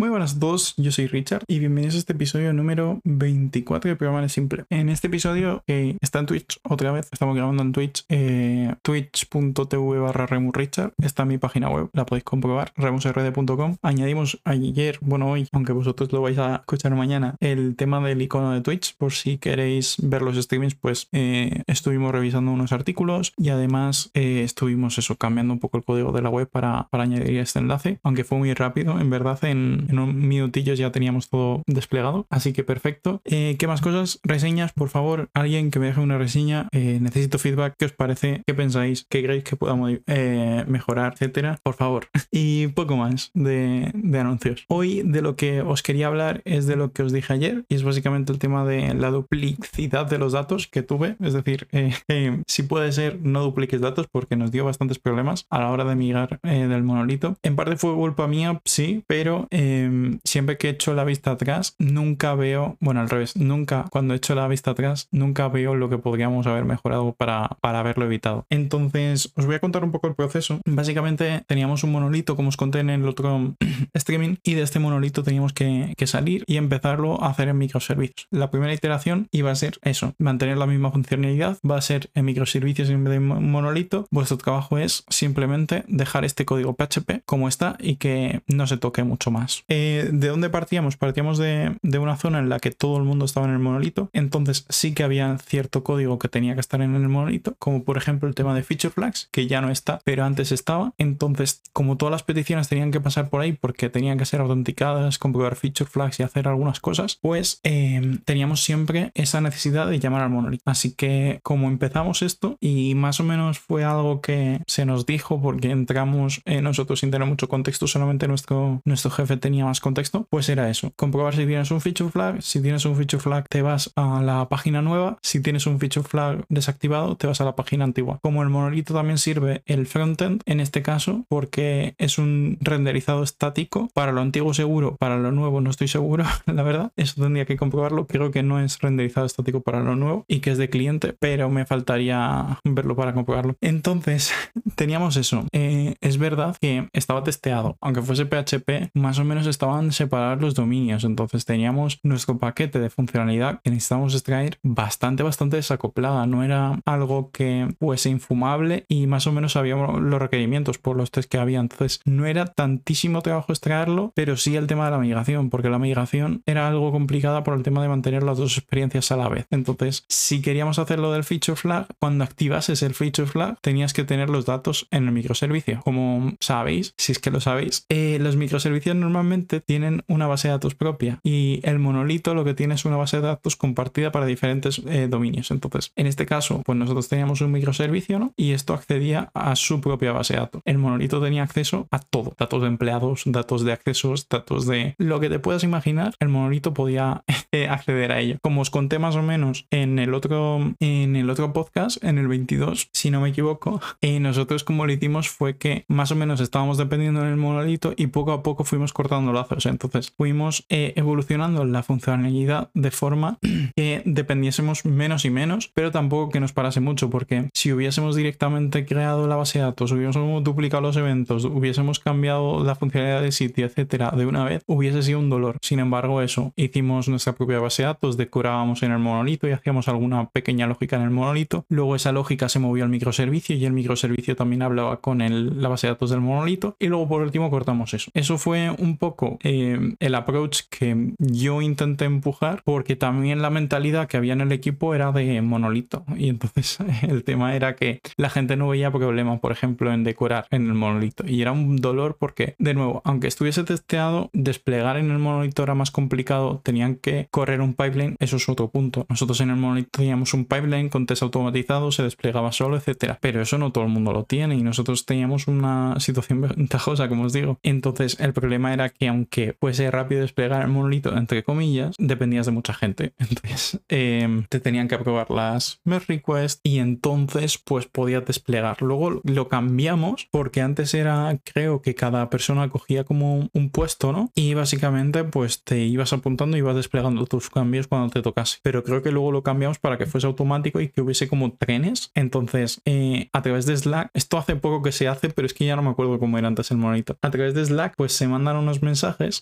Muy buenas a todos, yo soy Richard y bienvenidos a este episodio número 24 del programa de Simple. En este episodio está en Twitch, otra vez, estamos grabando en Twitch, eh, twitch.tv barra remusrichard, está mi página web, la podéis comprobar, remusrd.com. Añadimos ayer, bueno hoy, aunque vosotros lo vais a escuchar mañana, el tema del icono de Twitch, por si queréis ver los streamings, pues eh, estuvimos revisando unos artículos y además eh, estuvimos eso, cambiando un poco el código de la web para, para añadir este enlace, aunque fue muy rápido, en verdad en en un minutillo ya teníamos todo desplegado. Así que perfecto. Eh, ¿Qué más cosas? Reseñas, por favor. Alguien que me deje una reseña. Eh, necesito feedback. ¿Qué os parece? ¿Qué pensáis? ¿Qué creéis que podamos eh, mejorar? Etcétera. Por favor. y poco más de, anuncios. Hoy de lo que os quería hablar es de lo que os dije ayer. Y es básicamente el tema de la duplicidad de los datos que tuve. Es decir, si puede ser, no dupliques datos porque nos dio bastantes problemas a la hora de migrar del monolito. En parte fue culpa mía, sí, pero Em, siempre que he hecho la vista atrás, nunca veo, bueno, al revés, nunca, cuando he hecho la vista atrás, nunca veo lo que podríamos haber mejorado para, para haberlo evitado. Entonces, os voy a contar un poco el proceso. Básicamente, teníamos un monolito, como os conté en el otro streaming, y de este monolito teníamos que, que salir y empezarlo a hacer en microservicios. La primera iteración iba a ser eso, mantener la misma funcionalidad, va a ser en microservicios en vez de monolito. Vuestro trabajo es simplemente dejar este código PHP como está y que no se toque mucho más. Eh, ¿De dónde partíamos? Partíamos de, una zona en la que todo el mundo estaba en el monolito, entonces sí que había cierto código que tenía que estar en el monolito, como por ejemplo el tema de feature flags, que ya no está, pero antes estaba. Entonces, como todas las peticiones tenían que pasar por ahí porque tenían que ser autenticadas, comprobar feature flags y hacer algunas cosas, pues em, teníamos siempre esa necesidad de llamar al monolito. Así que como empezamos esto y más o menos fue algo que se nos dijo porque entramos eh, nosotros sin tener mucho contexto, solamente nuestro, nuestro jefe tenía más contexto, pues era eso. Comprobar si tienes un feature flag. Si tienes un feature flag, te vas a la página nueva. Si tienes un feature flag desactivado, te vas a la página antigua. Como el monolito también sirve el frontend, en este caso, porque es un renderizado estático. Para lo antiguo seguro, para lo nuevo no estoy seguro, la verdad. Eso tendría que comprobarlo. Creo que no es renderizado estático para lo nuevo y que es de cliente, pero me faltaría verlo para comprobarlo. Entonces, teníamos eso. Eh, es verdad que estaba testeado, aunque fuese PHP, más o menos estaban separados los dominios, entonces teníamos nuestro paquete de funcionalidad que necesitábamos extraer bastante, bastante desacoplada. No era algo que fuese infumable y más o menos sabíamos los requerimientos por los test que había. Entonces no era tantísimo trabajo extraerlo, pero sí el tema de la migración, porque la migración era algo complicada por el tema de mantener las dos experiencias a la vez. Entonces, si queríamos hacerlo del feature flag, cuando activases el feature flag, tenías que tener los datos en el microservicio. Como sabéis, si es que lo sabéis, eh, los microservicios normalmente tienen una base de datos propia y el monolito lo que tiene es una base de datos compartida para diferentes eh, dominios. Entonces, en este caso, pues nosotros teníamos un microservicio, ¿no? Y esto accedía a su propia base de datos. El monolito tenía acceso a todo, datos de empleados, datos de accesos, datos de lo que te puedas imaginar, el monolito podía eh, acceder a ello. Como os conté más o menos en el otro, en el otro podcast, en el 22, si no me equivoco, eh, nosotros como lo hicimos fue que más o menos estábamos dependiendo en el monolito y poco a poco fuimos cortando lazos. Entonces fuimos eh, evolucionando la funcionalidad de forma que dependiésemos menos y menos, pero tampoco que nos parase mucho, porque si hubiésemos directamente creado la base de datos, hubiésemos duplicado los eventos, hubiésemos cambiado la funcionalidad de sitio, etcétera, de una vez, hubiese sido un dolor. Sin embargo, eso, hicimos nuestra propia base de datos, decorábamos en el monolito y hacíamos alguna pequeña lógica en el monolito. Luego esa lógica se movió al microservicio y el microservicio también hablaba con la base de datos del monolito. Y luego por último cortamos eso. Eso fue un poco eh, el approach que yo intenté empujar porque también la mentalidad que había en el equipo era de monolito y entonces el tema era que la gente no veía problemas, por ejemplo, en decorar en el monolito y era un dolor porque, de nuevo, aunque estuviese testeado, desplegar en el monolito era más complicado, tenían que correr un pipeline, eso es otro punto. Nosotros en el monolito teníamos un pipeline con test automatizado, se desplegaba solo, etcétera, pero eso no todo el mundo lo tiene y nosotros teníamos una situación ventajosa, como os digo. Entonces el problema era que aunque fuese rápido desplegar el monolito, entre comillas, dependías de mucha gente. Entonces, em, te tenían que aprobar las merge requests y entonces, pues podías desplegar. Luego lo cambiamos porque antes era, creo que cada persona cogía como un puesto, ¿no? Y básicamente, pues te ibas apuntando y ibas desplegando tus cambios cuando te tocase. Pero creo que luego lo cambiamos para que fuese automático y que hubiese como trenes. Entonces, eh, a través de Slack, esto hace poco que se hace, pero es que ya no me acuerdo cómo era antes el monolito. A través de Slack, pues se mandan unos mensajes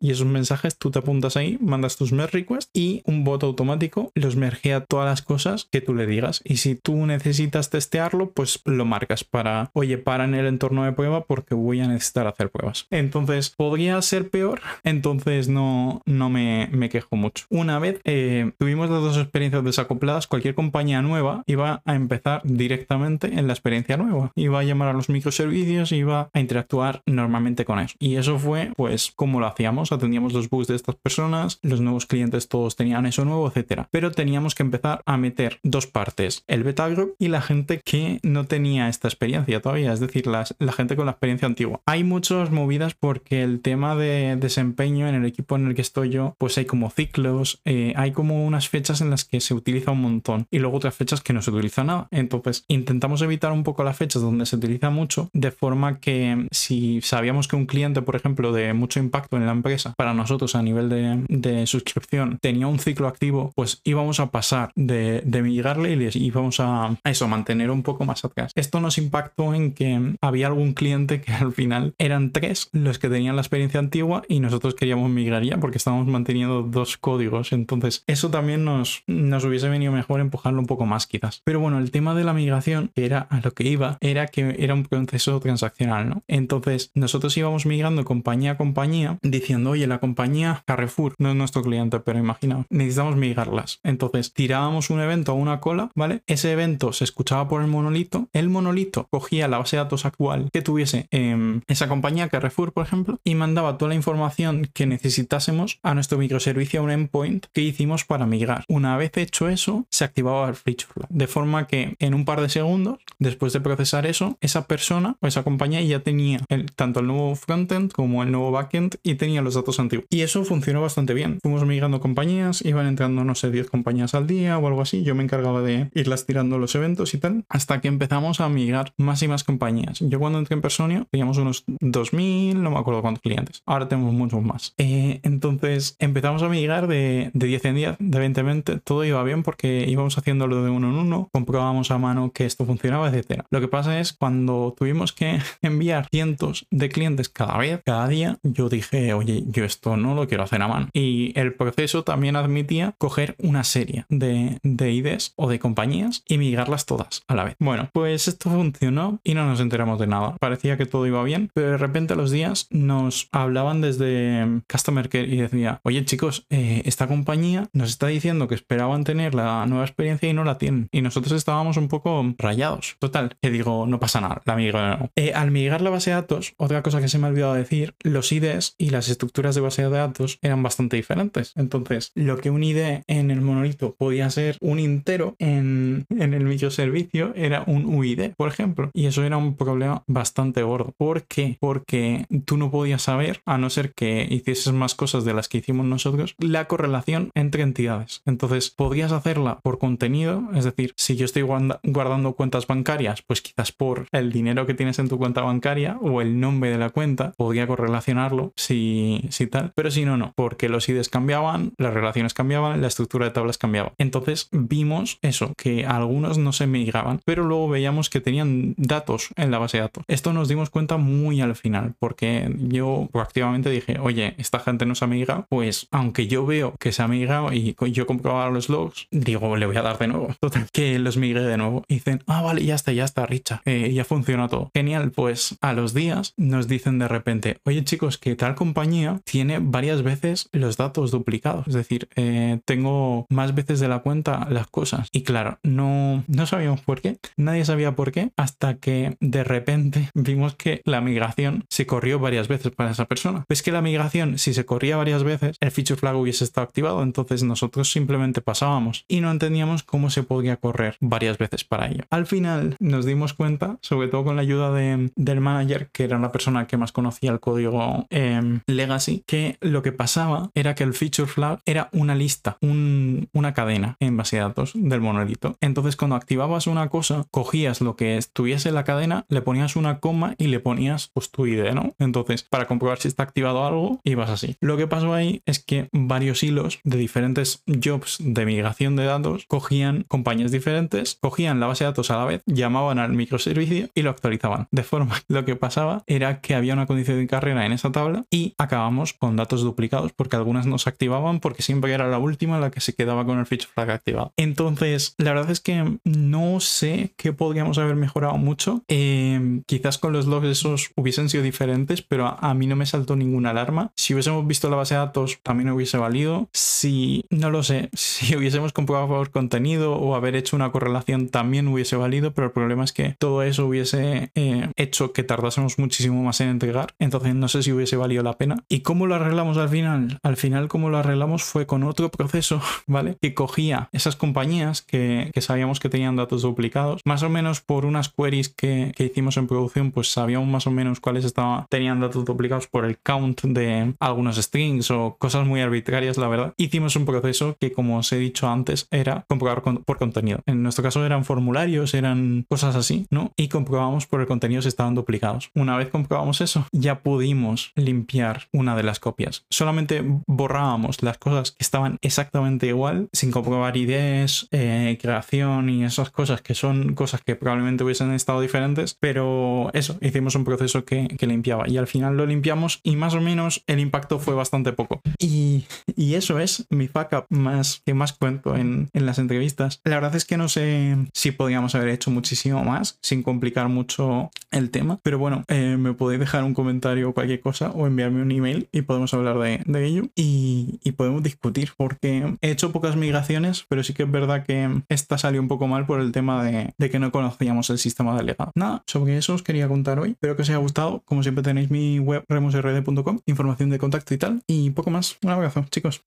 y esos mensajes tú te apuntas ahí, mandas tus merge requests y un bot automático los mergea todas las cosas que tú le digas. Y si tú necesitas testearlo, pues lo marcas para, oye, para en el entorno de prueba porque voy a necesitar hacer pruebas. Entonces, podría ser peor, entonces no, no me, me quejo mucho. Una vez eh, tuvimos las dos experiencias desacopladas, cualquier compañía nueva iba a empezar directamente en la experiencia nueva. Iba a llamar a los microservicios, iba a interactuar normalmente con eso. Y eso fue, pues, como lo hacíamos, atendíamos los bugs de estas personas, los nuevos clientes todos tenían eso nuevo, etcétera. Pero teníamos que empezar a meter dos partes, el beta group y la gente que no tenía esta experiencia todavía, es decir, la, la gente con la experiencia antigua. Hay muchas movidas porque el tema de desempeño en el equipo en el que estoy yo, pues hay como ciclos, eh, hay como unas fechas en las que se utiliza un montón y luego otras fechas que no se utiliza nada. Entonces, intentamos evitar un poco las fechas donde se utiliza mucho, de forma que si sabíamos que un cliente, por ejemplo, de mucho impacto en la empresa, para nosotros a nivel de, suscripción, tenía un ciclo activo, pues íbamos a pasar de, migrarle y les íbamos a, eso, mantener un poco más atrás. Esto nos impactó en que había algún cliente que al final eran tres los que tenían la experiencia antigua y nosotros queríamos migrar ya porque estábamos manteniendo dos códigos. Entonces, eso también nos, nos hubiese venido mejor empujarlo un poco más quizás. Pero bueno, el tema de la migración, era a lo que iba, era que era un proceso transaccional, ¿no? Entonces, nosotros íbamos migrando compañía a compañía diciendo, oye, la compañía Carrefour no es nuestro cliente, pero imaginaos, necesitamos migrarlas. Entonces, tirábamos un evento a una cola, ¿vale? Ese evento se escuchaba por el monolito, el monolito cogía la base de datos actual que tuviese en esa compañía Carrefour, por ejemplo, y mandaba toda la información que necesitásemos a nuestro microservicio, a un endpoint que hicimos para migrar. Una vez hecho eso, se activaba el feature de forma que en un par de segundos, después de procesar eso, esa persona o esa compañía ya tenía tanto el nuevo frontend como el nuevo backend y tenía los datos antiguos. Y eso funcionó bastante bien. Fuimos migrando compañías, iban entrando, no sé, 10 compañías al día o algo así. Yo me encargaba de irlas tirando los eventos y tal, hasta que empezamos a migrar más y más compañías. Yo cuando entré en Personio teníamos unos 2.000, no me acuerdo cuántos clientes. Ahora tenemos muchos más. Eh, entonces empezamos a migrar de, de 10 en 10, de 20 en 20. Todo iba bien porque íbamos haciéndolo de uno en uno, comprobábamos a mano que esto funcionaba, etcétera. Lo que pasa es cuando tuvimos que enviar cientos de clientes cada vez, cada día, yo dije, oye, yo esto no lo quiero hacer a mano. Y el proceso también admitía coger una serie de, de IDs o de compañías y migrarlas todas a la vez. Bueno, pues esto funcionó y no nos enteramos de nada. Parecía que todo iba bien, pero de repente a los días nos hablaban desde Customer Care y decía, oye chicos, eh, esta compañía nos está diciendo que esperaban tener la nueva experiencia y no la tienen. Y nosotros estábamos un poco rayados. Total, que digo, no pasa nada, la migro eh, al migrar la base de datos, otra cosa que se me ha olvidado decir, los IDs y las estructuras de base de datos eran bastante diferentes. Entonces, lo que un ID en el monolito podía ser un entero en, en el microservicio era un UID, por ejemplo. Y eso era un problema bastante gordo. ¿Por qué? Porque tú no podías saber, a no ser que hicieses más cosas de las que hicimos nosotros, la correlación entre entidades. Entonces, podías hacerla por contenido, es decir, si yo estoy guardando cuentas bancarias, pues quizás por el dinero que tienes en tu cuenta bancaria o el nombre de la cuenta, podría correlacionarlo si, si tal, pero si no, no, porque los IDs cambiaban, las relaciones cambiaban, la estructura de tablas cambiaba. Entonces vimos eso, que algunos no se migraban, pero luego veíamos que tenían datos en la base de datos. Esto nos dimos cuenta muy al final, porque yo proactivamente dije, oye, esta gente no se ha migrado, pues aunque yo veo que se ha migrado y yo comprobaba los logs, digo, le voy a dar de nuevo. Total, que los migré de nuevo. Y dicen, ah, vale, ya está, ya está, Richa, eh, ya funciona todo. Genial, pues a los días nos dicen de repente, oye chicos, que tal compañía tiene varias veces los datos duplicados. Es decir, eh, tengo más veces de la cuenta las cosas. Y claro, no, no sabíamos por qué. Nadie sabía por qué hasta que de repente vimos que la migración se corrió varias veces para esa persona. Pues que la migración, si se corría varias veces, el feature flag hubiese estado activado. Entonces nosotros simplemente pasábamos y no entendíamos cómo se podía correr varias veces para ello. Al final nos dimos cuenta, sobre todo con la ayuda de, del manager, que era la persona que más conocía el código legacy, que lo que pasaba era que el feature flag era una lista, una cadena en base de datos del monolito. Entonces cuando activabas una cosa, cogías lo que estuviese en la cadena, le ponías una coma y le ponías pues tu ID, ¿no? Entonces para comprobar si está activado algo, ibas así. Lo que pasó ahí es que varios hilos de diferentes jobs de migración de datos cogían compañías diferentes, cogían la base de datos a la vez, llamaban al microservicio y lo actualizaban. De forma que lo que pasaba era que había una condición de carrera en esa tabla y acabamos con datos duplicados porque algunas no se activaban porque siempre era la última la que se quedaba con el feature flag activado. Entonces, la verdad es que no sé qué podríamos haber mejorado mucho. Eh, quizás con los logs esos hubiesen sido diferentes, pero a, a, mí no me saltó ninguna alarma. Si hubiésemos visto la base de datos, también hubiese valido. Si, no lo sé, si hubiésemos comprobado por contenido o haber hecho una correlación, también hubiese valido, pero el problema es que todo eso hubiese eh, hecho que tardásemos muchísimo más en entregar. Entonces, no sé si hubiese valido la pena. ¿Y cómo lo arreglamos al final? Al final, como lo arreglamos fue con otro proceso, ¿vale? Que cogía esas compañías que, sabíamos que tenían datos duplicados, más o menos por unas queries que, hicimos en producción, pues sabíamos más o menos cuáles estaban, tenían datos duplicados por el count de algunos strings o cosas muy arbitrarias, la verdad. Hicimos un proceso que, como os he dicho antes, era comprobar por contenido. En nuestro caso eran formularios, eran cosas así, ¿no? Y comprobamos por el contenido si estaban duplicados. Una vez comprobamos eso, ya pudimos limpiar una de las copias. Solamente borrábamos las cosas que estaban exactamente igual, sin comprobar IDs, eh, creación y esas cosas que son cosas que probablemente hubiesen estado diferentes, pero eso, hicimos un proceso que, limpiaba y al final lo limpiamos y más o menos el impacto fue bastante poco. Y, eso es mi fuck más que más cuento en, en, las entrevistas. La verdad es que no sé si podríamos haber hecho muchísimo más sin complicar mucho el tema, pero bueno, eh, me podéis dejar un comentario o cualquier cosa o enviarme un email y podemos hablar de, ello y, podemos discutir porque he hecho pocas migraciones, pero sí que es verdad que esta salió un poco mal por el tema de, que no conocíamos el sistema delegado. Nada, sobre eso os quería contar hoy. Espero que os haya gustado. Como siempre tenéis mi web remusrd.com, información de contacto y tal. Y poco más. Un abrazo, chicos.